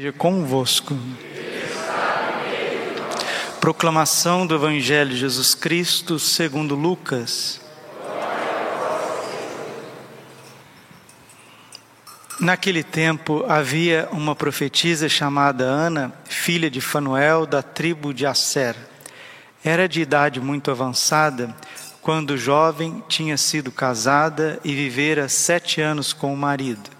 Seja convosco. Proclamação do Evangelho de Jesus Cristo segundo Lucas. Naquele tempo havia uma profetisa chamada Ana, filha de Fanuel, da tribo de Asser. Era de idade muito avançada, quando jovem tinha sido casada e vivera sete anos com o marido.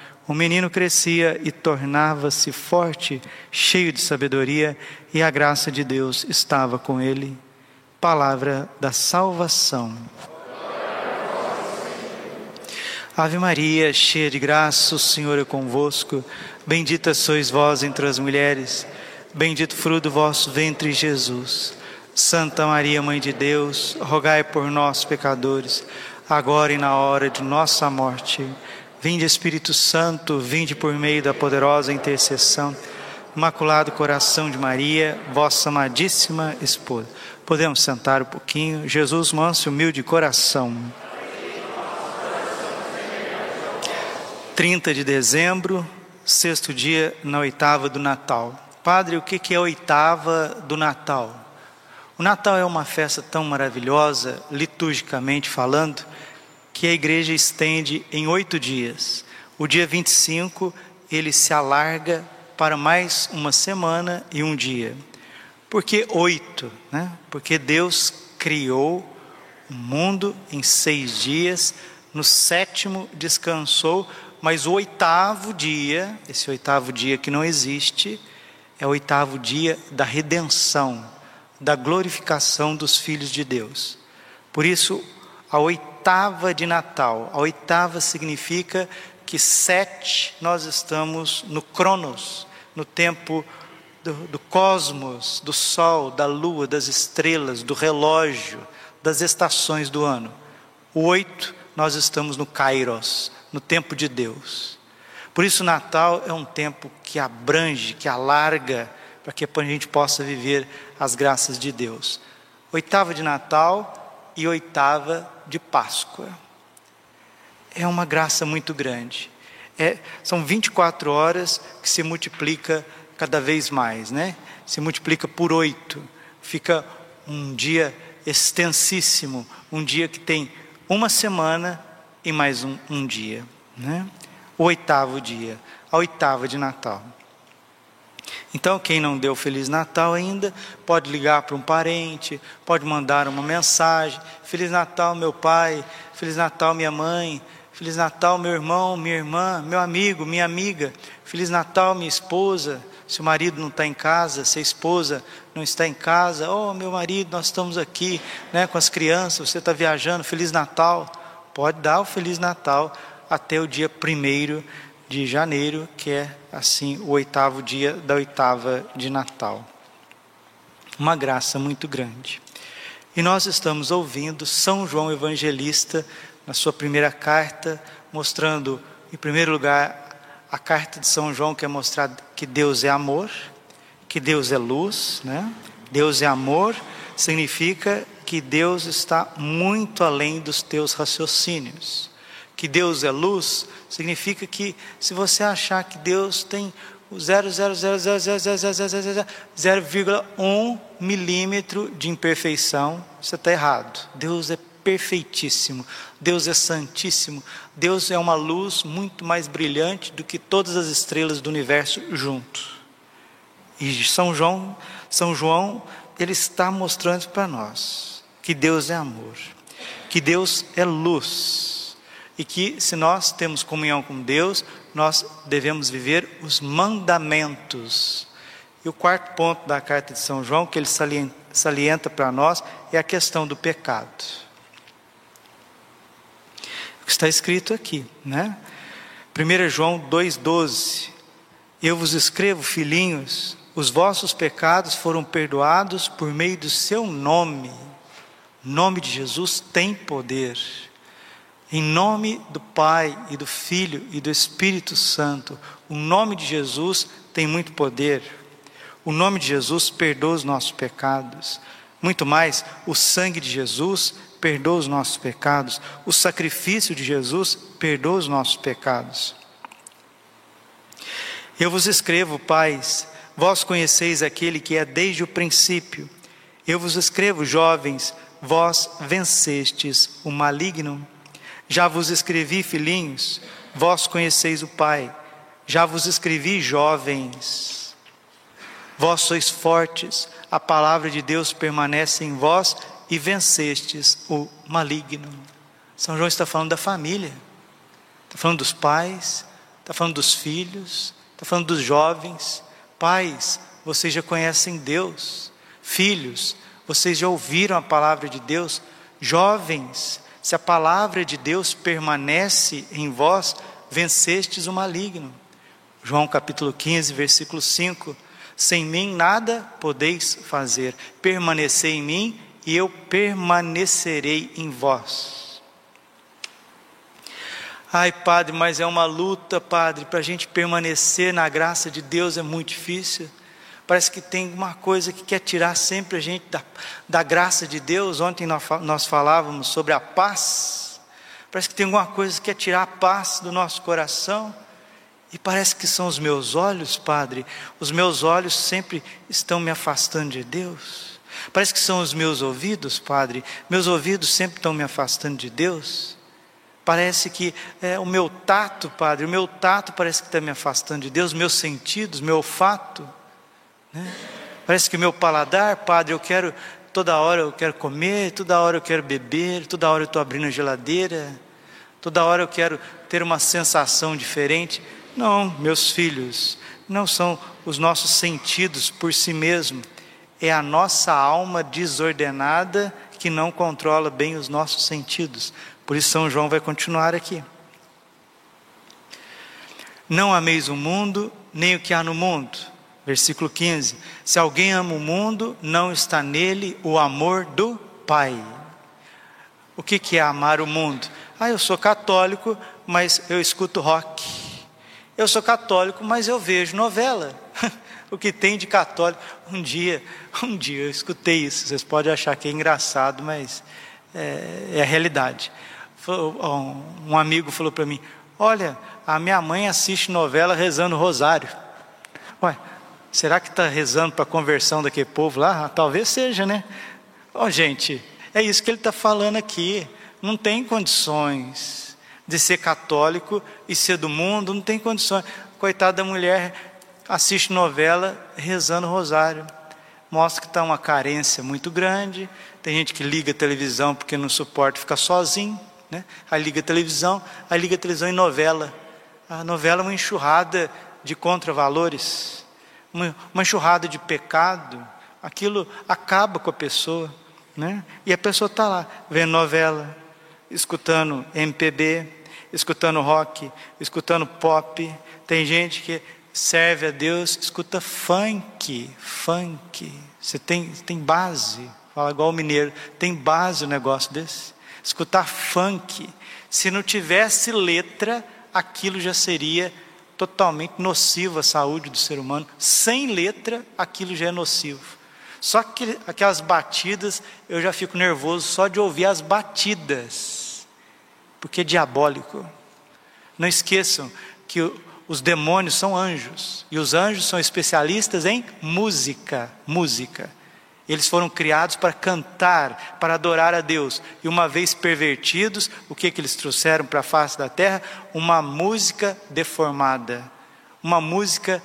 o menino crescia e tornava-se forte, cheio de sabedoria, e a graça de Deus estava com ele. Palavra da salvação. Ave Maria, cheia de graça, o Senhor é convosco. Bendita sois vós entre as mulheres, bendito fruto do vosso ventre, Jesus. Santa Maria, Mãe de Deus, rogai por nós, pecadores, agora e na hora de nossa morte. Vinde Espírito Santo, vinde por meio da poderosa intercessão. Imaculado coração de Maria, vossa amadíssima esposa. Podemos sentar um pouquinho. Jesus, manso e humilde coração. 30 de dezembro, sexto dia na oitava do Natal. Padre, o que é a oitava do Natal? O Natal é uma festa tão maravilhosa, liturgicamente falando, que a igreja estende em oito dias. O dia 25 ele se alarga para mais uma semana e um dia. Por que oito? Né? Porque Deus criou o mundo em seis dias, no sétimo descansou, mas o oitavo dia, esse oitavo dia que não existe, é o oitavo dia da redenção, da glorificação dos filhos de Deus. Por isso, a oitava de Natal. A oitava significa que sete nós estamos no Cronos, no tempo do, do, cosmos, do sol, da lua, das estrelas, do relógio, das estações do ano. O oito, nós estamos no Kairos, no tempo de Deus. Por isso, Natal é um tempo que abrange, que alarga, para que a gente possa viver as graças de Deus. Oitava de Natal e oitava de Páscoa. É uma graça muito grande. É, são 24 horas que se multiplica cada vez mais, né? Se multiplica por oito. Fica um dia extensíssimo, um dia que tem uma semana e mais um, um dia, né? O oitavo dia, a oitava de Natal. Então, quem não deu Feliz Natal ainda, pode ligar para um parente, pode mandar uma mensagem: Feliz Natal, meu pai, Feliz Natal, minha mãe, Feliz Natal, meu irmão, minha irmã, meu amigo, minha amiga, Feliz Natal, minha esposa. Se o marido não está em casa, se a esposa não está em casa, oh, meu marido, nós estamos aqui né, com as crianças, você está viajando, Feliz Natal. Pode dar o Feliz Natal até o dia primeiro de janeiro, que é assim o oitavo dia da oitava de Natal. Uma graça muito grande. E nós estamos ouvindo São João Evangelista na sua primeira carta, mostrando, em primeiro lugar, a carta de São João que é mostrar que Deus é amor, que Deus é luz, né? Deus é amor significa que Deus está muito além dos teus raciocínios que Deus é luz, significa que se você achar que Deus tem o 0,1 milímetro de imperfeição, você está errado. Deus é perfeitíssimo, Deus é santíssimo, Deus é uma luz muito mais brilhante do que todas as estrelas do universo juntos. E São João, São João, ele está mostrando para nós que Deus é amor, que Deus é luz e que, se nós temos comunhão com Deus, nós devemos viver os mandamentos. E o quarto ponto da carta de São João, que ele salienta, para nós, é a questão do pecado. O que está escrito aqui, né? 1 João 2,12: Eu vos escrevo, filhinhos, os vossos pecados foram perdoados por meio do seu nome. O nome de Jesus tem poder. Em nome do Pai e do Filho e do Espírito Santo, o nome de Jesus tem muito poder. O nome de Jesus perdoa os nossos pecados. Muito mais, o sangue de Jesus perdoa os nossos pecados. O sacrifício de Jesus perdoa os nossos pecados. Eu vos escrevo, pais, vós conheceis aquele que é desde o princípio. Eu vos escrevo, jovens, vós vencestes o maligno. Já vos escrevi, filhinhos, vós conheceis o Pai. Já vos escrevi, jovens, vós sois fortes, a palavra de Deus permanece em vós e vencestes o maligno. São João está falando da família, está falando dos pais, está falando dos filhos, está falando dos jovens. Pais, vocês já conhecem Deus. Filhos, vocês já ouviram a palavra de Deus? Jovens, se a palavra de Deus permanece em vós, vencestes o maligno. João capítulo 15, versículo 5. Sem mim nada podeis fazer. Permanecei em mim e eu permanecerei em vós. Ai, Padre, mas é uma luta, Padre, para a gente permanecer na graça de Deus é muito difícil. Parece que tem uma coisa que quer tirar sempre a gente da, da graça de Deus. Ontem nós, nós falávamos sobre a paz. Parece que tem alguma coisa que quer tirar a paz do nosso coração. E parece que são os meus olhos, Padre. Os meus olhos sempre estão me afastando de Deus. Parece que são os meus ouvidos, Padre. Meus ouvidos sempre estão me afastando de Deus. Parece que é, o meu tato, Padre, o meu tato parece que está me afastando de Deus, meus sentidos, meu olfato. Né? Parece que o meu paladar, Padre, eu quero, toda hora eu quero comer, toda hora eu quero beber, toda hora eu estou abrindo a geladeira, toda hora eu quero ter uma sensação diferente. Não, meus filhos, não são os nossos sentidos por si mesmo, é a nossa alma desordenada que não controla bem os nossos sentidos. Por isso, São João vai continuar aqui. Não ameis o mundo, nem o que há no mundo. Versículo 15: Se alguém ama o mundo, não está nele o amor do Pai. O que, que é amar o mundo? Ah, eu sou católico, mas eu escuto rock. Eu sou católico, mas eu vejo novela. o que tem de católico? Um dia, um dia eu escutei isso. Vocês podem achar que é engraçado, mas é, é a realidade. Um amigo falou para mim: Olha, a minha mãe assiste novela rezando rosário. Ué, Será que está rezando para a conversão daquele povo lá? Ah, talvez seja, né? Ó, oh, gente, é isso que ele está falando aqui. Não tem condições de ser católico e ser do mundo, não tem condições. Coitada da mulher, assiste novela rezando rosário. Mostra que está uma carência muito grande. Tem gente que liga a televisão porque não suporta ficar sozinho. Né? Aí liga a televisão, aí liga a televisão em novela. A novela é uma enxurrada de contravalores uma, uma enxurrada de pecado, aquilo acaba com a pessoa, né? E a pessoa está lá, vendo novela, escutando MPB, escutando rock, escutando pop. Tem gente que serve a Deus, escuta funk, funk. Você tem, tem base, fala igual o mineiro, tem base o um negócio desse. Escutar funk. Se não tivesse letra, aquilo já seria totalmente nocivo à saúde do ser humano. Sem letra, aquilo já é nocivo. Só que aquelas batidas, eu já fico nervoso só de ouvir as batidas, porque é diabólico. Não esqueçam que os demônios são anjos, e os anjos são especialistas em música, música. Eles foram criados para cantar, para adorar a Deus. E uma vez pervertidos, o que, que eles trouxeram para a face da terra? Uma música deformada, uma música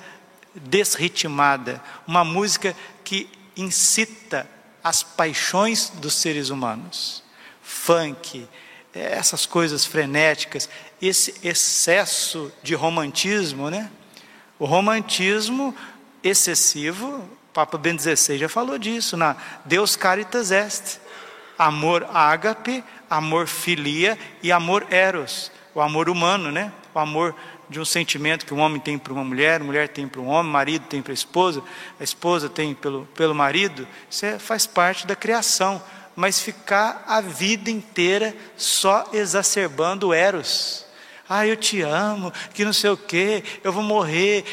desritimada, uma música que incita as paixões dos seres humanos. Funk, essas coisas frenéticas, esse excesso de romantismo, né? O romantismo excessivo Papa Bento XVI já falou disso na Deus Caritas Est. Amor ágape, amor filia e amor eros, o amor humano, né? O amor de um sentimento que um homem tem para uma mulher, mulher tem para um homem, marido tem para a esposa, a esposa tem pelo, pelo marido, isso é, faz parte da criação. Mas ficar a vida inteira só exacerbando o eros. Ah, eu te amo, que não sei o quê, eu vou morrer.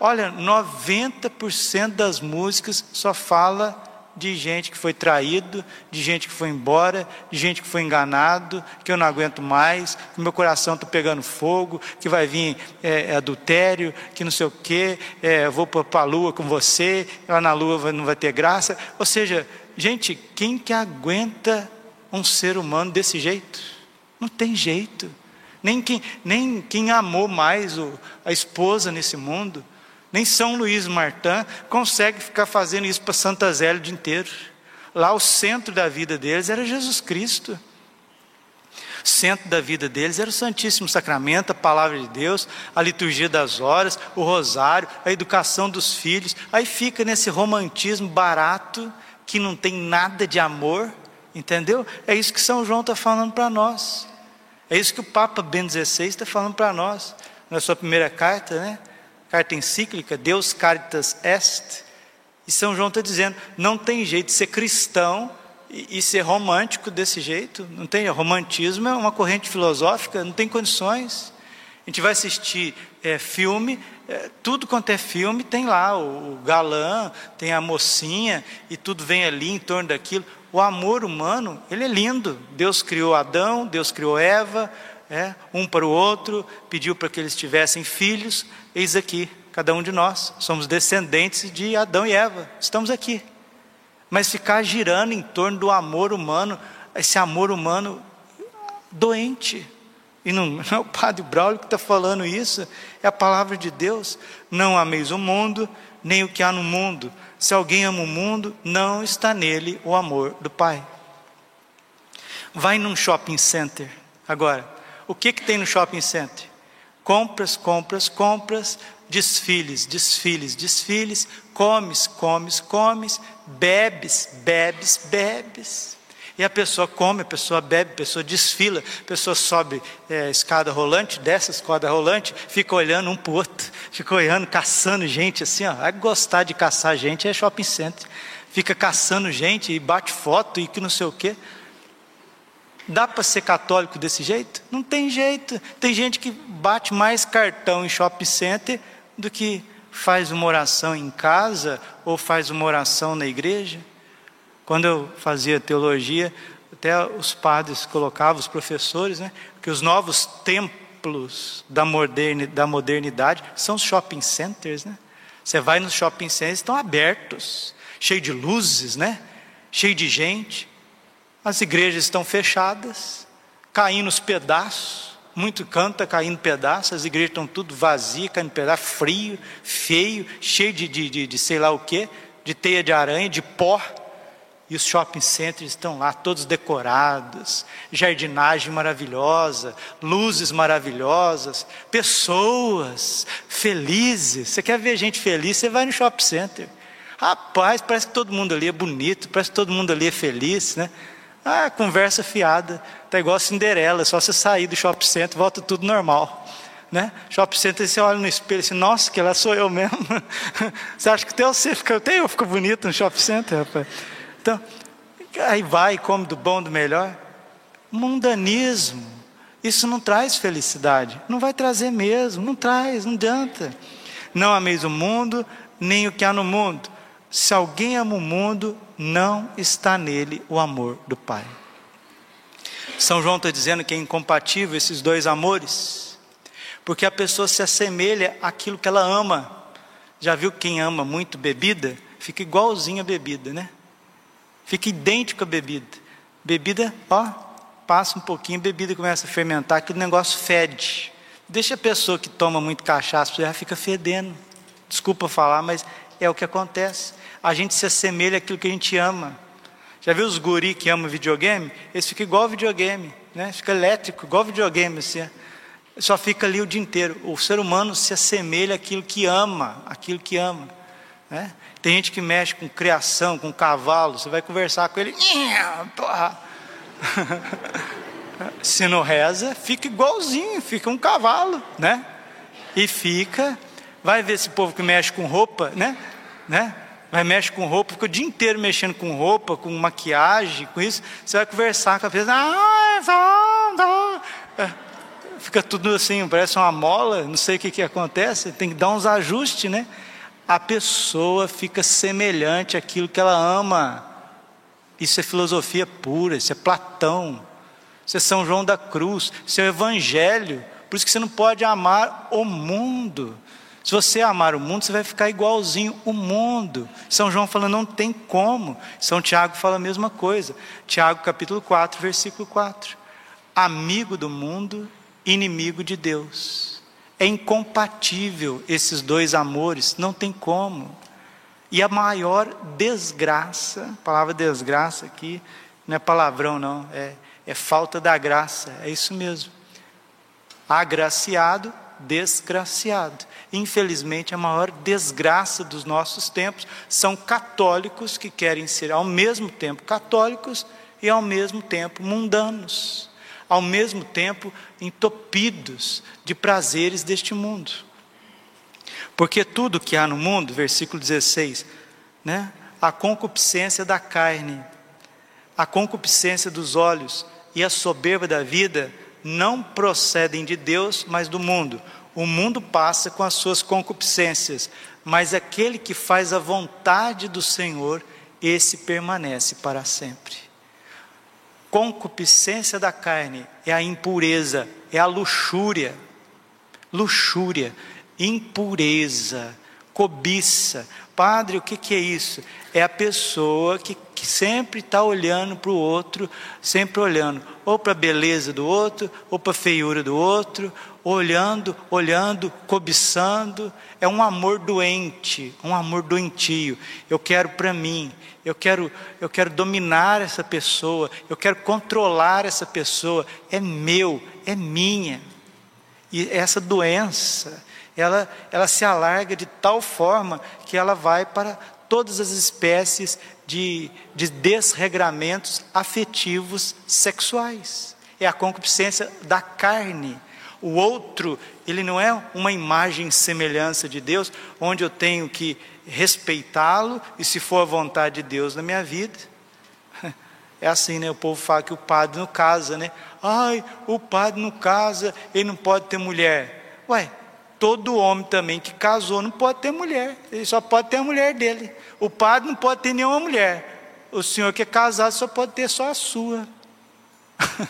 Olha, 90% das músicas só fala de gente que foi traído, de gente que foi embora, de gente que foi enganado, que eu não aguento mais, que meu coração está pegando fogo, que vai vir é, é adultério, que não sei o quê, é, vou para a lua com você, lá na lua não vai ter graça. Ou seja, gente, quem que aguenta um ser humano desse jeito? Não tem jeito. Nem quem, nem quem amou mais o, a esposa nesse mundo nem São Luís Martin consegue ficar fazendo isso para Santa Zélia o dia inteiro. Lá o centro da vida deles era Jesus Cristo. O centro da vida deles era o Santíssimo Sacramento, a palavra de Deus, a liturgia das horas, o rosário, a educação dos filhos. Aí fica nesse romantismo barato que não tem nada de amor, entendeu? É isso que São João está falando para nós. É isso que o Papa Bento XVI está falando para nós na sua primeira carta, né? carta encíclica, Deus Caritas Est, e São João está dizendo: não tem jeito de ser cristão e, e, ser romântico desse jeito, não tem. Romantismo é uma corrente filosófica, não tem condições. A gente vai assistir é, filme, é, tudo quanto é filme tem lá o, o galã, tem a mocinha, e tudo vem ali em torno daquilo. O amor humano, ele é lindo. Deus criou Adão, Deus criou Eva, é, um para o outro, pediu para que eles tivessem filhos. Eis aqui, cada um de nós somos descendentes de Adão e Eva, estamos aqui. Mas ficar girando em torno do amor humano, esse amor humano doente, e não, não é o padre Braulio que está falando isso, é a palavra de Deus. Não ameis o mundo, nem o que há no mundo. Se alguém ama o mundo, não está nele o amor do Pai. Vai num shopping center agora o que, que tem no shopping center? Compras, compras, compras, desfiles, desfiles, desfiles, comes, comes, comes, bebes, bebes, bebes. E a pessoa come, a pessoa bebe, a pessoa desfila, a pessoa sobe é, escada rolante, desce a escada rolante, fica olhando um para o outro, fica olhando, caçando gente assim, ó. Vai gostar de caçar gente é shopping center. Fica caçando gente e bate foto e que não sei o quê. Dá para ser católico desse jeito? Não tem jeito. Tem gente que bate mais cartão em shopping center do que faz uma oração em casa ou faz uma oração na igreja. Quando eu fazia teologia, até os padres colocavam, os professores, né, que os novos templos da, modernidade, da modernidade são os shopping centers. Né? Você vai nos shopping centers, estão abertos, cheio de luzes, né? cheio de gente. As igrejas estão fechadas, caindo os pedaços, muito está caindo pedaços, as igrejas estão tudo vazias, caindo pedaço, frio, feio, cheio de, de, de, de sei lá o que, de teia de aranha, de pó. E os shopping centers estão lá, todos decorados, jardinagem maravilhosa, luzes maravilhosas, pessoas felizes. Você quer ver gente feliz? Você vai no shopping center. Rapaz, parece que todo mundo ali é bonito, parece que todo mundo ali é feliz, né? Ah, conversa fiada. Tá igual a Cinderela, só você sair do shopping center, volta tudo normal. Né? Shopping center, você olha no espelho e assim, nossa, que lá sou eu mesmo. você acha que até você fica, até eu fico bonito no shopping center, rapaz. Então, aí vai, come do bom, do melhor. Mundanismo. Isso não traz felicidade. Não vai trazer mesmo, não traz, não adianta. Não ameis o mundo, nem o que há no mundo. Se alguém ama o mundo, não está nele o amor do Pai. São João está dizendo que é incompatível esses dois amores, porque a pessoa se assemelha àquilo que ela ama. Já viu quem ama muito bebida? Fica igualzinho a bebida, né? Fica idêntico à bebida. Bebida, ó, passa um pouquinho, bebida começa a fermentar, aquele negócio fede. Deixa a pessoa que toma muito cachaça, já fica fedendo. Desculpa falar, mas é o que acontece. A gente se assemelha àquilo que a gente ama. Já viu os guri que amam videogame? Eles ficam igual videogame, né? Fica elétrico, igual videogame, assim. Só fica ali o dia inteiro. O ser humano se assemelha àquilo que ama, aquilo que ama. Né? Tem gente que mexe com criação, com cavalo. Você vai conversar com ele, porra. Se não reza, fica igualzinho, fica um cavalo, né? E fica, vai ver esse povo que mexe com roupa, né? né? Vai mexe com roupa, fica o dia inteiro mexendo com roupa, com maquiagem, com isso. Você vai conversar com a pessoa, ah, é, fica tudo assim, parece uma mola, não sei o que, que acontece, tem que dar uns ajustes, né? A pessoa fica semelhante àquilo que ela ama. Isso é filosofia pura, isso é Platão, isso é São João da Cruz, isso é o Evangelho. Por isso que você não pode amar o mundo. Se você amar o mundo, você vai ficar igualzinho o mundo. São João fala, não tem como. São Tiago fala a mesma coisa. Tiago capítulo 4, versículo 4. Amigo do mundo, inimigo de Deus. É incompatível esses dois amores, não tem como. E a maior desgraça, a palavra desgraça aqui, não é palavrão não, é, é falta da graça, é isso mesmo. Agraciado, desgraciado. Infelizmente, a maior desgraça dos nossos tempos são católicos que querem ser ao mesmo tempo católicos e ao mesmo tempo mundanos, ao mesmo tempo entopidos de prazeres deste mundo. Porque tudo que há no mundo, versículo 16, né? A concupiscência da carne, a concupiscência dos olhos e a soberba da vida não procedem de Deus, mas do mundo. O mundo passa com as suas concupiscências, mas aquele que faz a vontade do Senhor, esse permanece para sempre. Concupiscência da carne é a impureza, é a luxúria. Luxúria impureza, cobiça. Padre, o que, que é isso? É a pessoa que, que sempre está olhando para o outro, sempre olhando ou para a beleza do outro, ou para a feiura do outro, olhando, olhando, cobiçando. É um amor doente, um amor doentio. Eu quero para mim, eu quero, eu quero dominar essa pessoa, eu quero controlar essa pessoa. É meu, é minha. E essa doença, ela, ela se alarga de tal forma que ela vai para todas as espécies de, de desregramentos afetivos sexuais. É a concupiscência da carne. O outro, ele não é uma imagem e semelhança de Deus, onde eu tenho que respeitá-lo e, se for a vontade de Deus na minha vida. É assim, né? O povo fala que o padre não casa, né? Ai, o padre não casa, ele não pode ter mulher. Ué, todo homem também que casou não pode ter mulher, ele só pode ter a mulher dele. O padre não pode ter nenhuma mulher. O senhor que é casado só pode ter só a sua.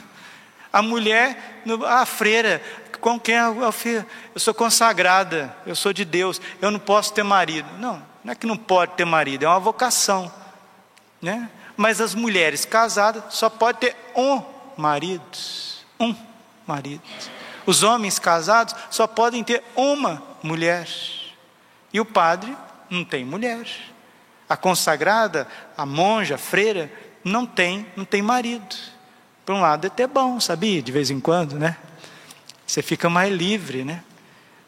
a mulher, a freira, com quem eu, eu sou consagrada, eu sou de Deus, eu não posso ter marido. Não, não é que não pode ter marido, é uma vocação, né? Mas as mulheres casadas só pode ter um marido, um marido. Os homens casados só podem ter uma mulher. E o padre não tem mulher. A consagrada, a monja, a freira, não tem, não tem marido. Por um lado é até bom, sabia? De vez em quando, né? Você fica mais livre, né?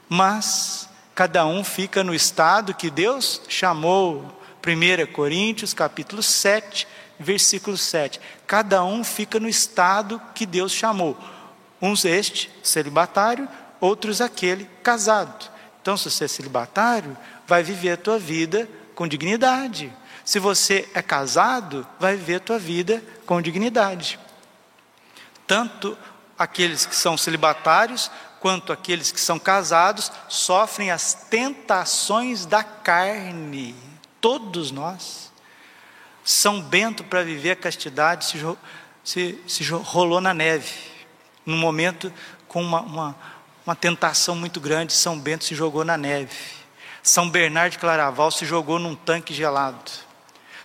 Mas cada um fica no estado que Deus chamou. 1 Coríntios capítulo 7, versículo 7. Cada um fica no estado que Deus chamou. Uns este, celibatário, outros aquele, casado. Então, se você é celibatário, vai viver a tua vida com dignidade. Se você é casado, vai viver a tua vida com dignidade. Tanto aqueles que são celibatários, quanto aqueles que são casados, sofrem as tentações da carne. Todos nós. São Bento, para viver a castidade, se, se, se rolou na neve num momento com uma, uma, uma tentação muito grande, São Bento se jogou na neve. São Bernardo de Claraval se jogou num tanque gelado.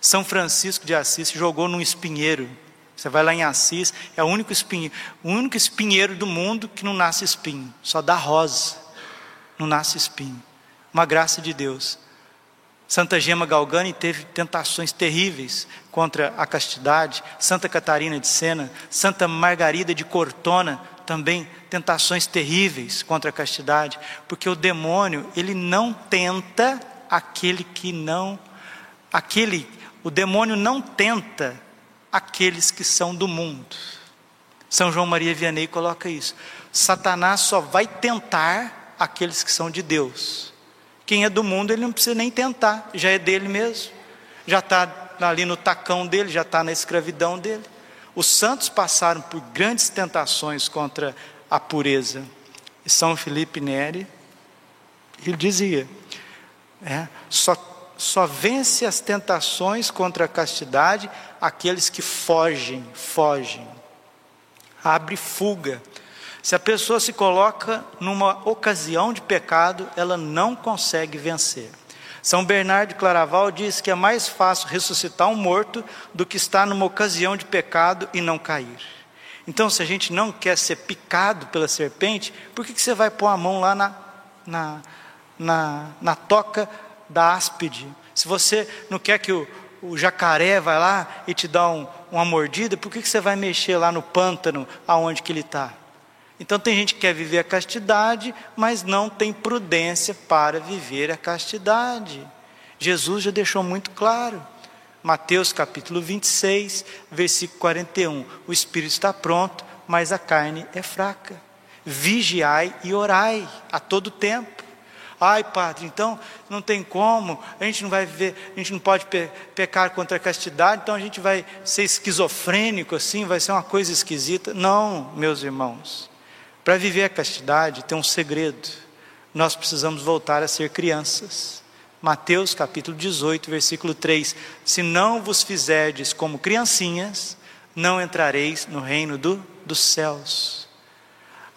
São Francisco de Assis se jogou num espinheiro. Você vai lá em Assis, é o único espinheiro, o único espinheiro do mundo que não nasce espinho, só dá rosa, não nasce espinho. Uma graça de Deus. Santa Gema Galgani teve tentações terríveis contra a castidade. Santa Catarina de Sena, Santa Margarida de Cortona, também tentações terríveis contra a castidade, porque o demônio, ele não tenta aquele que não aquele, o demônio não tenta aqueles que são do mundo. São João Maria Vianney coloca isso. Satanás só vai tentar aqueles que são de Deus. Quem é do mundo, ele não precisa nem tentar, já é dele mesmo, já está ali no tacão dele, já está na escravidão dele. Os santos passaram por grandes tentações contra a pureza. E São Felipe Neri, ele dizia: é, só, só vence as tentações contra a castidade aqueles que fogem, fogem, abre fuga. Se a pessoa se coloca numa ocasião de pecado, ela não consegue vencer. São Bernardo de Claraval diz que é mais fácil ressuscitar um morto do que estar numa ocasião de pecado e não cair. Então, se a gente não quer ser picado pela serpente, por que, que você vai pôr a mão lá na, na, na, na toca da áspide? Se você não quer que o, o jacaré vai lá e te dá um, uma mordida, por que, que você vai mexer lá no pântano aonde que ele está? Então tem gente que quer viver a castidade, mas não tem prudência para viver a castidade. Jesus já deixou muito claro. Mateus capítulo 26, versículo 41. O espírito está pronto, mas a carne é fraca. Vigiai e orai a todo tempo. Ai, padre, então não tem como, a gente não vai viver, a gente não pode pe pecar contra a castidade, então a gente vai ser esquizofrênico assim, vai ser uma coisa esquisita. Não, meus irmãos. Para viver a castidade tem um segredo. Nós precisamos voltar a ser crianças. Mateus capítulo 18, versículo 3: Se não vos fizerdes como criancinhas, não entrareis no reino do, dos céus.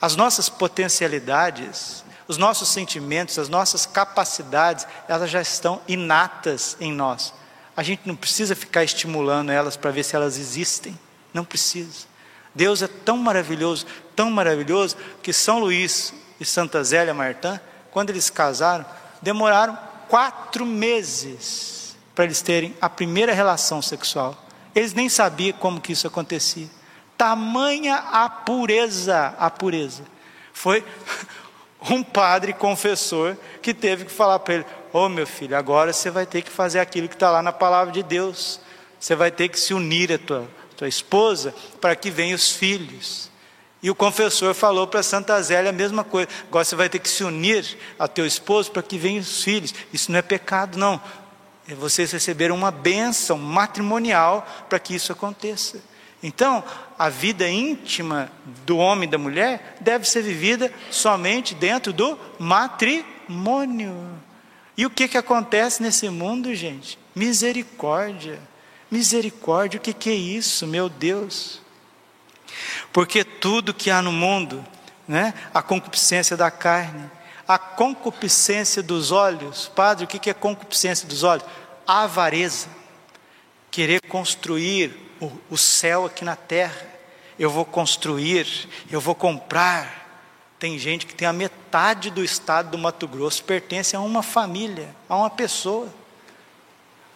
As nossas potencialidades, os nossos sentimentos, as nossas capacidades, elas já estão inatas em nós. A gente não precisa ficar estimulando elas para ver se elas existem. Não precisa. Deus é tão maravilhoso, tão maravilhoso, que São Luís e Santa Zélia Martã, quando eles casaram, demoraram quatro meses para eles terem a primeira relação sexual. Eles nem sabiam como que isso acontecia. Tamanha a pureza, a pureza. Foi um padre confessor que teve que falar para ele: Ô oh, meu filho, agora você vai ter que fazer aquilo que está lá na palavra de Deus. Você vai ter que se unir à tua, tua esposa para que venham os filhos. E o confessor falou para Santa Zélia a mesma coisa. Agora você vai ter que se unir a teu esposo para que venham os filhos. Isso não é pecado, não. É vocês receberam uma bênção matrimonial para que isso aconteça. Então, a vida íntima do homem e da mulher deve ser vivida somente dentro do matrimônio. E o que, que acontece nesse mundo, gente? Misericórdia. Misericórdia, o que, que é isso, meu Deus? Porque tudo que há no mundo, né, a concupiscência da carne, a concupiscência dos olhos, Padre, o que é concupiscência dos olhos? A avareza, querer construir o, o céu aqui na terra. Eu vou construir, eu vou comprar. Tem gente que tem a metade do estado do Mato Grosso, pertence a uma família, a uma pessoa.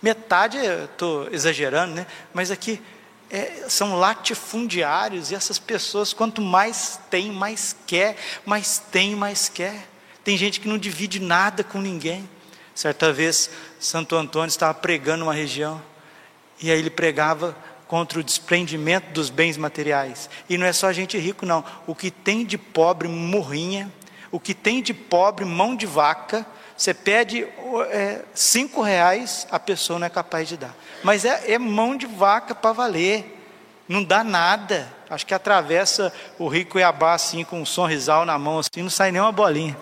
Metade, estou exagerando, né? Mas aqui é, são latifundiários e essas pessoas, quanto mais tem, mais quer, mais tem, mais quer. Tem gente que não divide nada com ninguém. Certa vez, Santo Antônio estava pregando uma região e aí ele pregava contra o desprendimento dos bens materiais. E não é só gente rico, não. O que tem de pobre morrinha, o que tem de pobre mão de vaca, você pede é, cinco reais, a pessoa não é capaz de dar. Mas é, é mão de vaca para valer. Não dá nada. Acho que atravessa o Rio Cuiabá assim, com um sorrisal na mão, assim, não sai nem uma bolinha.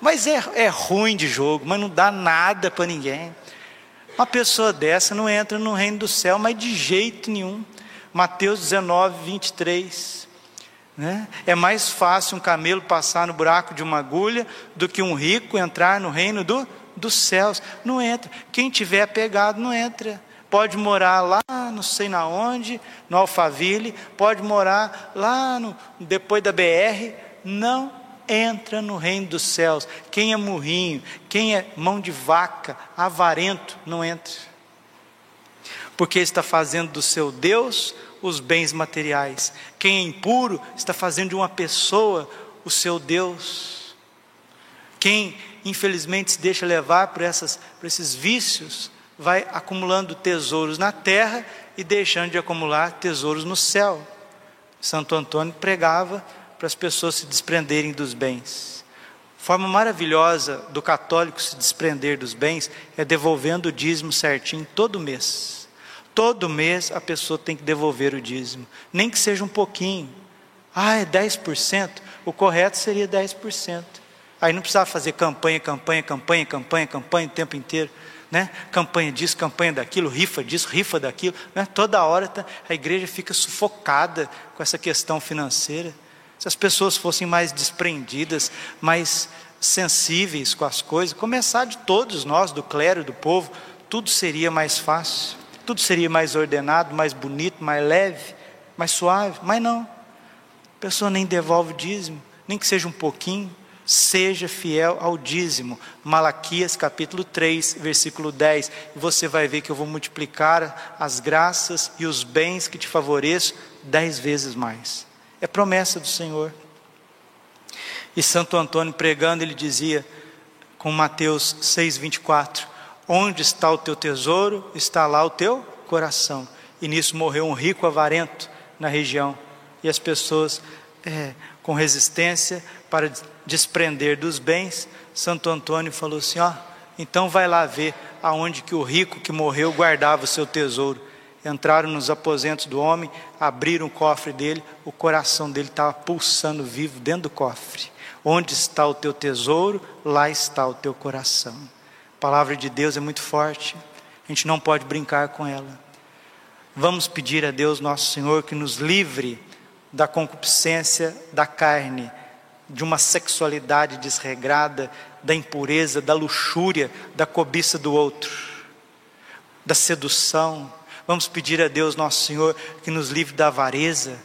Mas é, é ruim de jogo, mas não dá nada para ninguém. Uma pessoa dessa não entra no reino do céu, mas de jeito nenhum. Mateus 19, 23. Né? É mais fácil um camelo passar no buraco de uma agulha do que um rico entrar no reino do, dos céus. Não entra. Quem tiver pegado, não entra. Pode morar lá, não sei na onde, no Alphaville, pode morar lá no, depois da BR, não entra no reino dos céus. Quem é murrinho, quem é mão de vaca, avarento, não entra. Porque está fazendo do seu Deus os bens materiais. Quem é impuro está fazendo de uma pessoa o seu Deus. Quem, infelizmente, se deixa levar por, essas, por esses vícios, vai acumulando tesouros na terra e deixando de acumular tesouros no céu. Santo Antônio pregava para as pessoas se desprenderem dos bens. Forma maravilhosa do católico se desprender dos bens é devolvendo o dízimo certinho todo mês. Todo mês a pessoa tem que devolver o dízimo, nem que seja um pouquinho. Ah, é 10%? O correto seria 10%. Aí não precisava fazer campanha, campanha, campanha, campanha, campanha o tempo inteiro. Né? Campanha disso, campanha daquilo, rifa disso, rifa daquilo. Né? Toda hora tá, a igreja fica sufocada com essa questão financeira. Se as pessoas fossem mais desprendidas, mais sensíveis com as coisas, começar de todos nós, do clero, do povo, tudo seria mais fácil, tudo seria mais ordenado, mais bonito, mais leve, mais suave. Mas não, a pessoa nem devolve o dízimo, nem que seja um pouquinho. Seja fiel ao dízimo. Malaquias capítulo 3, versículo 10. E você vai ver que eu vou multiplicar as graças e os bens que te favoreço dez vezes mais. É promessa do Senhor. E Santo Antônio pregando, ele dizia, com Mateus 6,24: Onde está o teu tesouro, está lá o teu coração. E nisso morreu um rico avarento na região. E as pessoas, é, com resistência para desprender dos bens, Santo Antônio falou assim: Ó, então vai lá ver aonde que o rico que morreu guardava o seu tesouro entraram nos aposentos do homem, abriram o cofre dele, o coração dele estava pulsando vivo dentro do cofre. Onde está o teu tesouro, lá está o teu coração. Palavra de Deus é muito forte, a gente não pode brincar com ela. Vamos pedir a Deus, nosso Senhor, que nos livre da concupiscência da carne, de uma sexualidade desregrada, da impureza, da luxúria, da cobiça do outro, da sedução, Vamos pedir a Deus, nosso Senhor, que nos livre da avareza,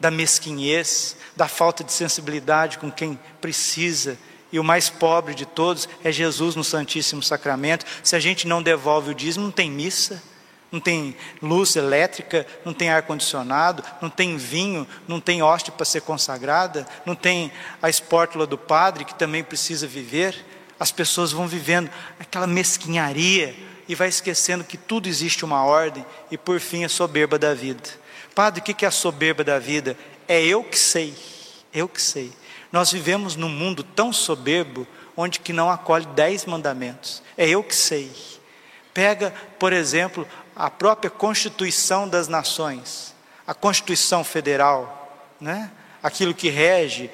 da mesquinhez, da falta de sensibilidade com quem precisa. E o mais pobre de todos é Jesus no Santíssimo Sacramento. Se a gente não devolve o dízimo, não tem missa, não tem luz elétrica, não tem ar-condicionado, não tem vinho, não tem hóstia para ser consagrada, não tem a espórtula do padre que também precisa viver. As pessoas vão vivendo aquela mesquinharia, e vai esquecendo que tudo existe uma ordem e por fim a soberba da vida. Padre, o que é a soberba da vida? É eu que sei, eu que sei. Nós vivemos num mundo tão soberbo onde que não acolhe dez mandamentos. É eu que sei. Pega, por exemplo, a própria Constituição das Nações, a Constituição Federal, né? aquilo que rege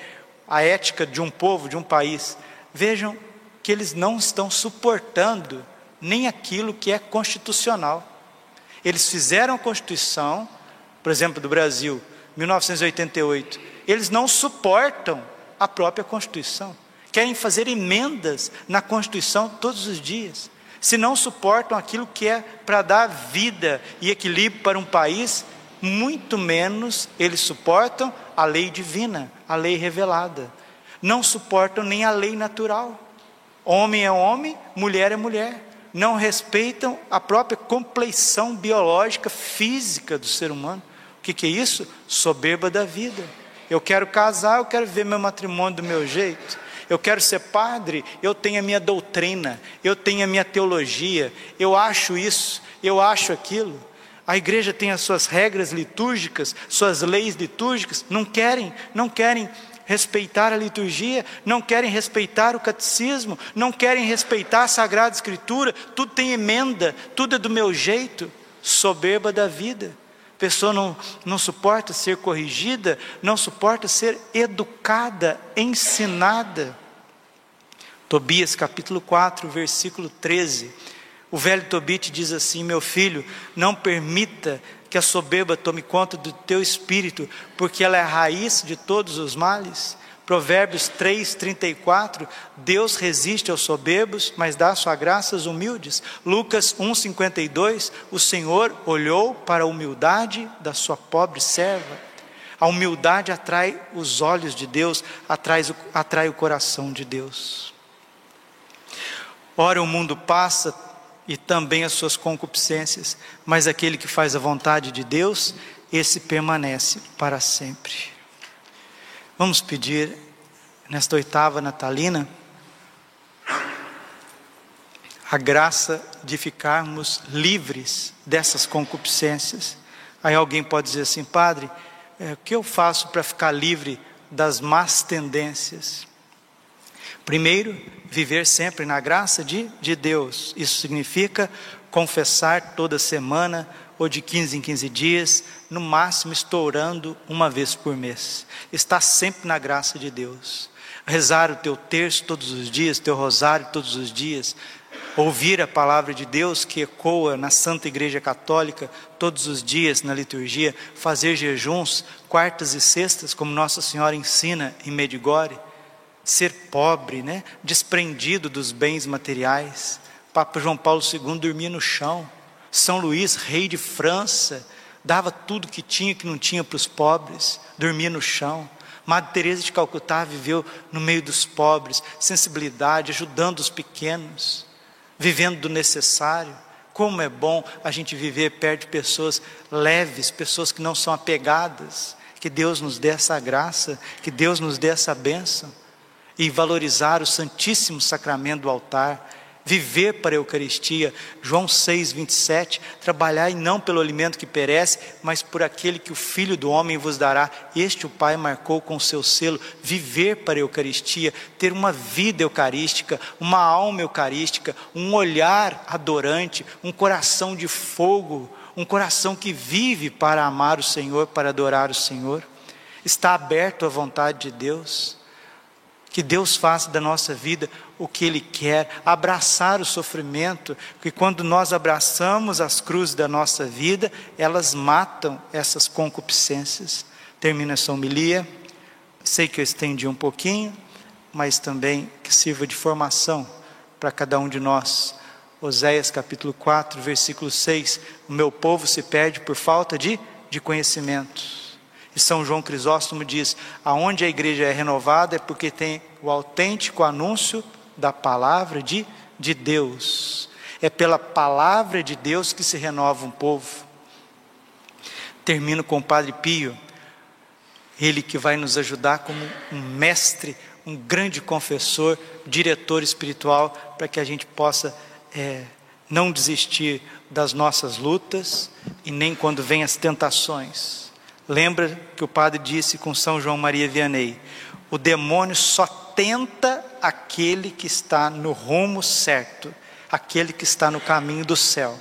a ética de um povo, de um país. Vejam que eles não estão suportando nem aquilo que é constitucional. Eles fizeram a Constituição, por exemplo, do Brasil, 1988. Eles não suportam a própria Constituição. Querem fazer emendas na Constituição todos os dias. Se não suportam aquilo que é para dar vida e equilíbrio para um país, muito menos eles suportam a lei divina, a lei revelada. Não suportam nem a lei natural. Homem é homem, mulher é mulher não respeitam a própria compleição biológica, física do ser humano. O que, que é isso? Soberba da vida. Eu quero casar, eu quero ver meu matrimônio do meu jeito. Eu quero ser padre, eu tenho a minha doutrina, eu tenho a minha teologia, eu acho isso, eu acho aquilo. A igreja tem as suas regras litúrgicas, suas leis litúrgicas, não querem, não querem respeitar a liturgia, não querem respeitar o catecismo, não querem respeitar a Sagrada Escritura, tudo tem emenda, tudo é do meu jeito, soberba da vida. Pessoa não, não suporta ser corrigida, não suporta ser educada, ensinada. Tobias capítulo 4, versículo 13. O velho Tobite diz assim: Meu filho, não permita que a soberba tome conta do teu espírito, porque ela é a raiz de todos os males. Provérbios 3, 34, Deus resiste aos soberbos, mas dá sua graça aos humildes. Lucas 1, 52, o Senhor olhou para a humildade da sua pobre serva. A humildade atrai os olhos de Deus, atrai, atrai o coração de Deus. Ora, o mundo passa, e também as suas concupiscências, mas aquele que faz a vontade de Deus, esse permanece para sempre. Vamos pedir nesta oitava natalina a graça de ficarmos livres dessas concupiscências. Aí alguém pode dizer assim, Padre, é, o que eu faço para ficar livre das más tendências? Primeiro, viver sempre na graça de, de Deus. Isso significa confessar toda semana ou de 15 em 15 dias, no máximo estourando uma vez por mês. Estar sempre na graça de Deus. Rezar o teu terço todos os dias, teu rosário todos os dias, ouvir a palavra de Deus que ecoa na Santa Igreja Católica todos os dias na liturgia, fazer jejuns quartas e sextas, como Nossa Senhora ensina em Medigore, ser pobre, né? desprendido dos bens materiais. Papa João Paulo II dormia no chão. São Luís, rei de França, dava tudo que tinha que não tinha para os pobres, dormia no chão. Madre Teresa de Calcutá viveu no meio dos pobres, sensibilidade, ajudando os pequenos vivendo do necessário. Como é bom a gente viver perto de pessoas leves, pessoas que não são apegadas. Que Deus nos dê essa graça, que Deus nos dê essa bênção. E valorizar o Santíssimo Sacramento do altar, viver para a Eucaristia. João 6, 27. Trabalhai não pelo alimento que perece, mas por aquele que o Filho do Homem vos dará. Este o Pai marcou com o seu selo. Viver para a Eucaristia, ter uma vida eucarística, uma alma eucarística, um olhar adorante, um coração de fogo, um coração que vive para amar o Senhor, para adorar o Senhor. Está aberto à vontade de Deus. Que Deus faça da nossa vida o que Ele quer, abraçar o sofrimento, que quando nós abraçamos as cruzes da nossa vida, elas matam essas concupiscências. Termina essa homilia. Sei que eu estendi um pouquinho, mas também que sirva de formação para cada um de nós. Oséias capítulo 4, versículo 6: O meu povo se perde por falta de, de conhecimento. São João Crisóstomo diz: aonde a igreja é renovada é porque tem o autêntico anúncio da palavra de, de Deus. É pela palavra de Deus que se renova um povo. Termino com o Padre Pio, ele que vai nos ajudar como um mestre, um grande confessor, diretor espiritual, para que a gente possa é, não desistir das nossas lutas e nem quando vêm as tentações Lembra que o padre disse com São João Maria Vianney: o demônio só tenta aquele que está no rumo certo, aquele que está no caminho do céu.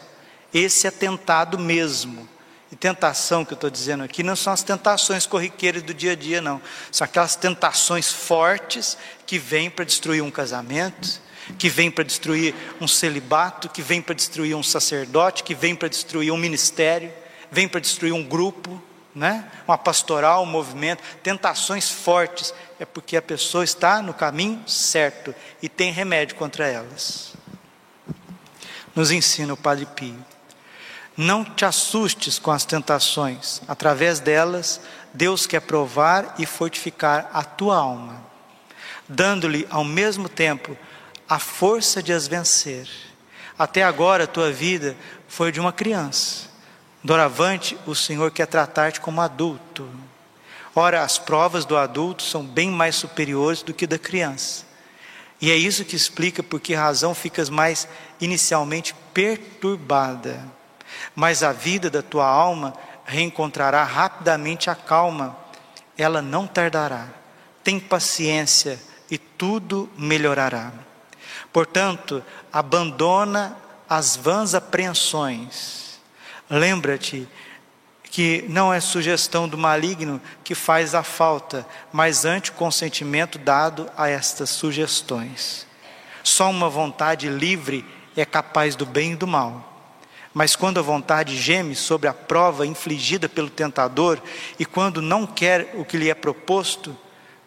Esse é tentado mesmo. E tentação que eu estou dizendo aqui não são as tentações corriqueiras do dia a dia, não. São aquelas tentações fortes que vêm para destruir um casamento, que vêm para destruir um celibato, que vêm para destruir um sacerdote, que vêm para destruir um ministério, vêm para destruir um grupo né? uma pastoral, um movimento, tentações fortes, é porque a pessoa está no caminho certo e tem remédio contra elas. Nos ensina o Padre Pio. Não te assustes com as tentações, através delas, Deus quer provar e fortificar a tua alma, dando-lhe ao mesmo tempo a força de as vencer. Até agora a tua vida foi de uma criança Doravante, o Senhor quer tratar-te como adulto. Ora, as provas do adulto são bem mais superiores do que da criança. E é isso que explica por que razão ficas mais inicialmente perturbada. Mas a vida da tua alma reencontrará rapidamente a calma. Ela não tardará. Tem paciência e tudo melhorará. Portanto, abandona as vãs apreensões Lembra-te que não é sugestão do maligno que faz a falta, mas ante o consentimento dado a estas sugestões. Só uma vontade livre é capaz do bem e do mal. Mas quando a vontade geme sobre a prova infligida pelo tentador, e quando não quer o que lhe é proposto,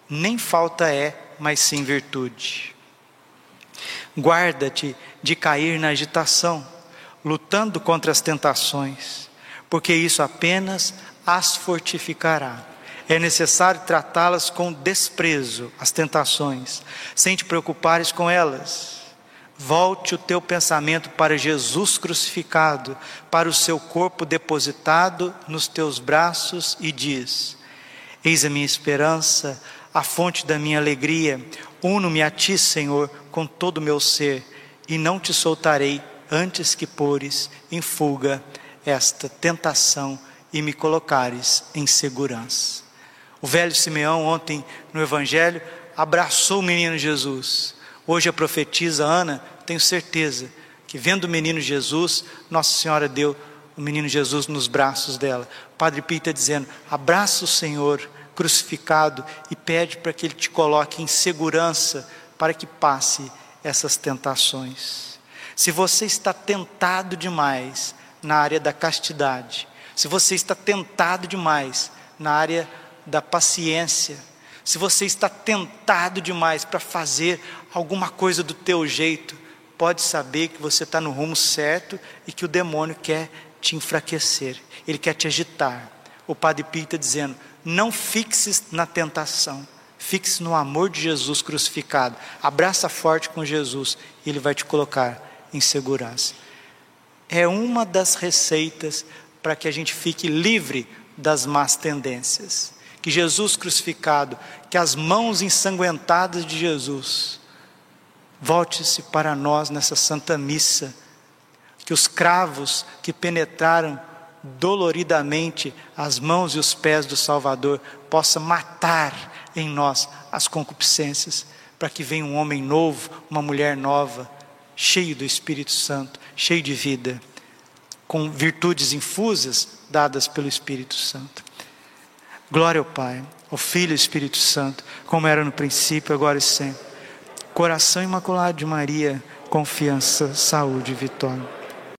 nem falta é, mas sim virtude. Guarda-te de cair na agitação lutando contra as tentações, porque isso apenas as fortificará. É necessário tratá-las com desprezo, as tentações, sem te preocupares com elas. Volte o teu pensamento para Jesus crucificado, para o seu corpo depositado nos teus braços e diz: Eis a minha esperança, a fonte da minha alegria. Uno-me a ti, Senhor, com todo o meu ser, e não te soltarei antes que pores em fuga esta tentação e me colocares em segurança. O velho Simeão, ontem no Evangelho, abraçou o menino Jesus. Hoje a profetisa Ana, tenho certeza que vendo o menino Jesus, Nossa Senhora deu o menino Jesus nos braços dela. Padre está dizendo: abraça o Senhor crucificado e pede para que Ele te coloque em segurança para que passe essas tentações. Se você está tentado demais na área da castidade, se você está tentado demais na área da paciência, se você está tentado demais para fazer alguma coisa do teu jeito, pode saber que você está no rumo certo e que o demônio quer te enfraquecer, ele quer te agitar. O Padre Pio está dizendo: não fixes na tentação, fixe no amor de Jesus crucificado. Abraça forte com Jesus e ele vai te colocar em segurança. É uma das receitas para que a gente fique livre das más tendências. Que Jesus crucificado, que as mãos ensanguentadas de Jesus, volte-se para nós nessa santa missa, que os cravos que penetraram doloridamente as mãos e os pés do Salvador possa matar em nós as concupiscências, para que venha um homem novo, uma mulher nova, cheio do Espírito Santo, cheio de vida com virtudes infusas dadas pelo Espírito Santo. Glória ao Pai, ao Filho e ao Espírito Santo, como era no princípio, agora e sempre. Coração imaculado de Maria, confiança, saúde e vitória.